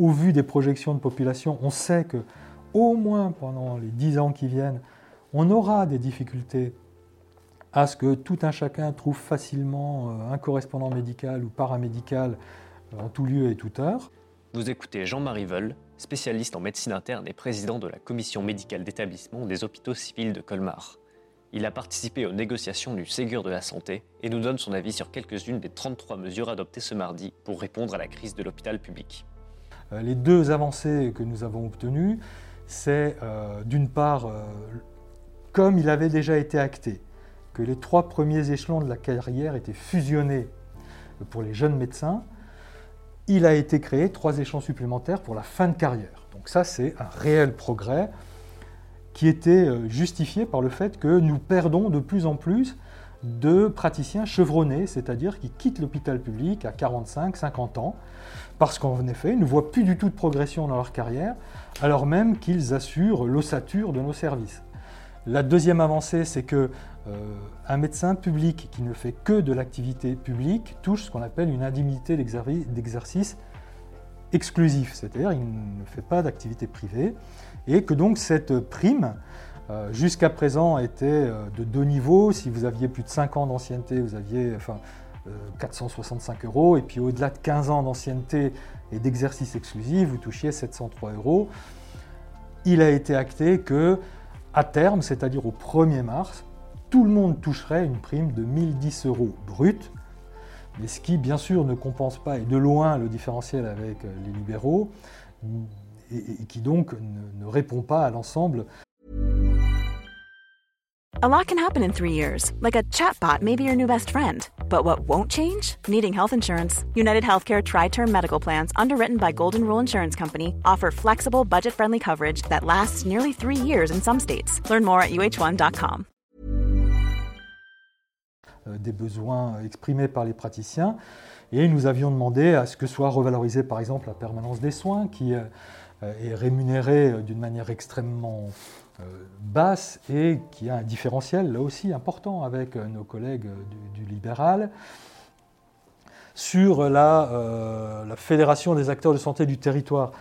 au vu des projections de population, on sait que au moins pendant les dix ans qui viennent, on aura des difficultés à ce que tout un chacun trouve facilement un correspondant médical ou paramédical en tout lieu et toute heure. Vous écoutez Jean-Marie Veul, spécialiste en médecine interne et président de la commission médicale d'établissement des hôpitaux civils de Colmar. Il a participé aux négociations du Ségur de la santé et nous donne son avis sur quelques-unes des 33 mesures adoptées ce mardi pour répondre à la crise de l'hôpital public. Euh, les deux avancées que nous avons obtenues, c'est euh, d'une part, euh, comme il avait déjà été acté, que les trois premiers échelons de la carrière étaient fusionnés pour les jeunes médecins, il a été créé trois échelons supplémentaires pour la fin de carrière. Donc ça, c'est un réel progrès qui était justifié par le fait que nous perdons de plus en plus de praticiens chevronnés, c'est-à-dire qui quittent l'hôpital public à 45, 50 ans, parce qu'en effet, ils ne voient plus du tout de progression dans leur carrière, alors même qu'ils assurent l'ossature de nos services. La deuxième avancée, c'est que euh, un médecin public qui ne fait que de l'activité publique touche ce qu'on appelle une indemnité d'exercice exclusif, c'est-à-dire il ne fait pas d'activité privée, et que donc cette prime, euh, jusqu'à présent, était euh, de deux niveaux. Si vous aviez plus de 5 ans d'ancienneté, vous aviez enfin, 465 euros, et puis au-delà de 15 ans d'ancienneté et d'exercice exclusif, vous touchiez 703 euros. Il a été acté que, à terme, c'est-à-dire au 1er mars, tout le monde toucherait une prime de 1010 euros brut, mais ce qui bien sûr ne compense pas, et de loin le différentiel avec euh, les libéraux, et, qui donc ne répond pas à l'ensemble. A lot can happen in three years, like a chatbot may be your new best friend. But what won't change? Needing health insurance. United Healthcare Tri Term Medical Plans, underwritten by Golden Rule Insurance Company, offer flexible, budget friendly coverage that lasts nearly three years in some states. Learn more at uh1.com. Euh, des besoins exprimés par les praticiens. Et nous avions demandé à ce que soit revalorisée par exemple la permanence des soins, qui euh, est rémunérée d'une manière extrêmement euh, basse et qui a un différentiel là aussi important avec nos collègues du, libéral. Sur la, la, Fédération des acteurs de santé du territoire,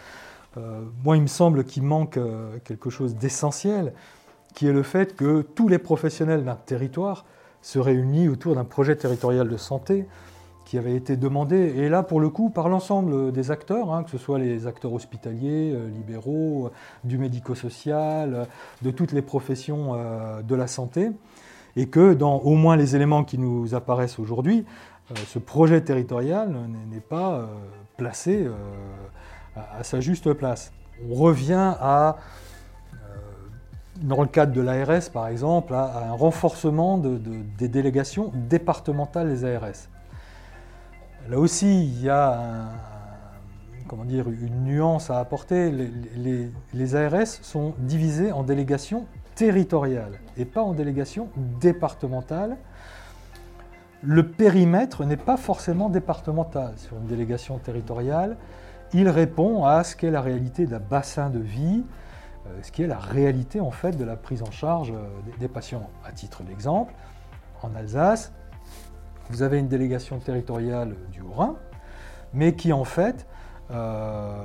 moi il me semble qu'il manque quelque chose d'essentiel, qui est le fait que tous les professionnels d'un territoire se réunit autour d'un projet territorial de santé qui avait été demandé, et là pour le coup par l'ensemble des acteurs, hein, que ce soit les acteurs hospitaliers, euh, libéraux, euh, du médico-social, euh, de toutes les professions de la santé, et que dans au moins les éléments qui nous apparaissent aujourd'hui, ce projet territorial n'est pas placé à sa juste place. On revient à dans le cadre de l'ARS, par exemple, à, un renforcement des délégations départementales des ARS. Là aussi, il y a comment dire, une nuance à apporter. Les, ARS sont divisées en délégations territoriales et pas en délégations départementales. Le périmètre n'est pas forcément départemental sur une délégation territoriale. Il répond à ce qu'est la réalité d'un bassin de vie, euh, ce qui est la réalité en fait de la prise en charge euh, des patients. À titre d'exemple, en Alsace, vous avez une délégation territoriale du Haut-Rhin, mais qui en fait euh,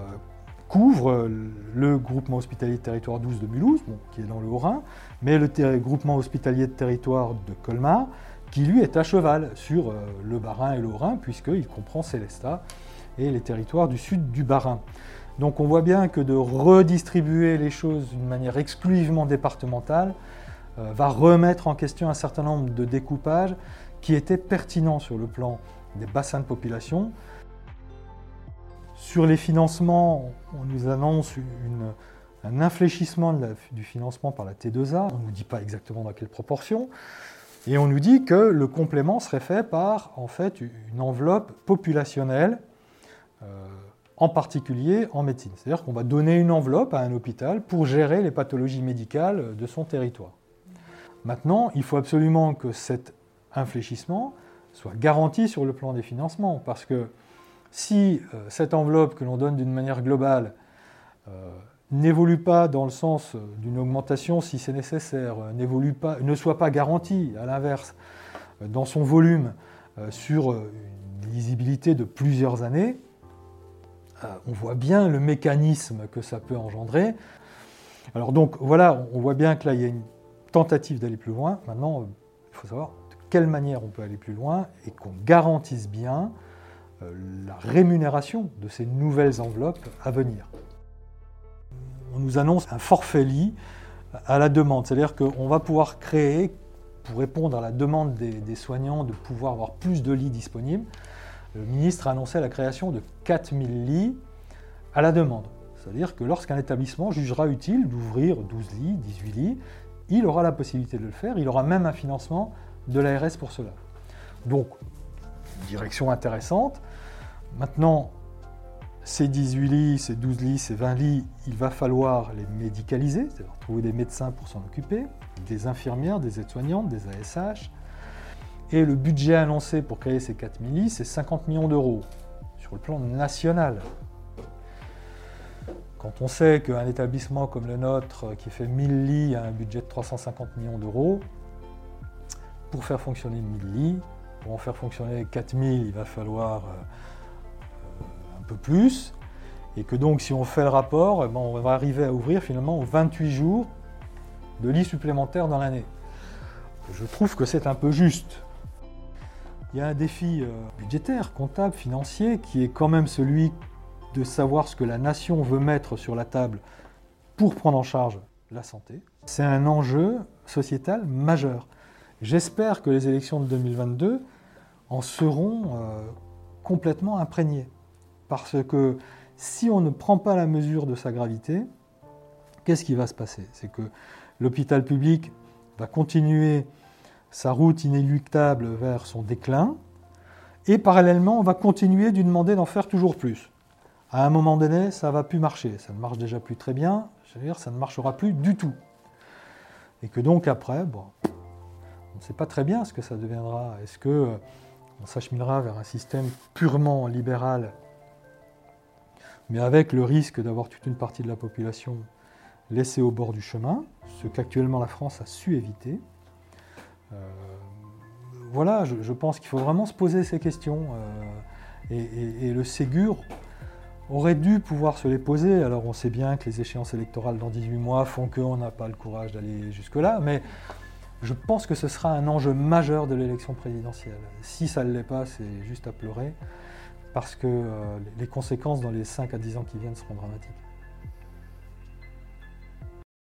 couvre le groupement hospitalier de territoire 12 de Mulhouse, qui est dans le Haut-Rhin, mais le groupement hospitalier de territoire de Colmar, qui lui est à cheval sur le Bas-Rhin et le Haut-Rhin, puisqu'il comprend Célestat et les territoires du sud du Bas-Rhin. Donc on voit bien que de redistribuer les choses d'une manière exclusivement départementale euh, va remettre en question un certain nombre de découpages qui étaient pertinents sur le plan des bassins de population. Sur les financements, on nous annonce un infléchissement du financement par la T2A. On ne nous dit pas exactement dans quelle proportion. Et on nous dit que le complément serait fait par en fait une enveloppe populationnelle. Euh, en particulier en médecine. C'est-à-dire qu'on va donner une enveloppe à un hôpital pour gérer les pathologies médicales de son territoire. Maintenant, il faut absolument que cet infléchissement soit garanti sur le plan des financements, parce que si euh, cette enveloppe que l'on donne d'une manière globale euh, n'évolue pas dans le sens d'une augmentation si c'est nécessaire, n'évolue pas, ne soit pas garantie, à l'inverse, dans son volume sur une lisibilité de plusieurs années, euh, on voit bien le mécanisme que ça peut engendrer. Alors donc voilà, on voit bien que là, il y a une tentative d'aller plus loin. Maintenant, euh, il faut savoir manière on peut aller plus loin et qu'on garantisse bien euh, la rémunération de ces nouvelles enveloppes à venir. On nous annonce un forfait lit à la demande, c'est-à-dire qu'on va pouvoir créer, pour répondre à la demande des, des, soignants de pouvoir avoir plus de lits disponibles, le ministre a annoncé la création de 4000 lits à la demande. C'est-à-dire que lorsqu'un établissement jugera utile d'ouvrir 12 lits, 18 lits, il aura la possibilité de le faire, il aura même un financement de l'ARS pour cela. Donc, direction intéressante. Maintenant, ces 18 lits, ces 12 lits, ces 20 lits, il va falloir les médicaliser, c'est-à-dire trouver des médecins pour s'en occuper, des infirmières, des aides-soignantes, des ASH. Et le budget annoncé pour créer ces 4000 lits, c'est 50 millions d'euros sur le plan national. Quand on sait qu'un établissement comme le nôtre, qui fait 1000 lits, a un budget de 350 millions d'euros, pour faire fonctionner 1000 lits, pour en faire fonctionner 4000, il va falloir un peu plus. Et que donc, si on fait le rapport, on va arriver à ouvrir finalement 28 jours de lits supplémentaires dans l'année. Je trouve que c'est un peu juste. Il y a un défi budgétaire, comptable, financier, qui est quand même celui de savoir ce que la nation veut mettre sur la table pour prendre en charge la santé. C'est un enjeu sociétal majeur. J'espère que les élections de 2022 en seront euh, complètement imprégnées. Parce que si on ne prend pas la mesure de sa gravité, qu'est-ce qui va se passer? C'est que l'hôpital public va continuer sa route inéluctable vers son déclin, et parallèlement, on va continuer de lui demander d'en faire toujours plus à un moment donné, ça ne va plus marcher. Ça ne marche déjà plus très bien, je veux dire, ça ne marchera plus du tout. Et que donc après, bon, on ne sait pas très bien ce que ça deviendra. Est-ce que euh, on s'acheminera vers un système purement libéral, mais avec le risque d'avoir toute une partie de la population laissée au bord du chemin, ce qu'actuellement la France a su éviter euh, Voilà, je, pense qu'il faut vraiment se poser ces questions. Euh, et, et le Ségur, aurait dû pouvoir se les poser. Alors on sait bien que les échéances électorales dans 18 mois font qu'on n'a pas le courage d'aller jusque-là, mais je pense que ce sera un enjeu majeur de l'élection présidentielle. Si ça ne l'est pas, c'est juste à pleurer, parce que euh, les conséquences dans les 5 à 10 ans qui viennent seront dramatiques.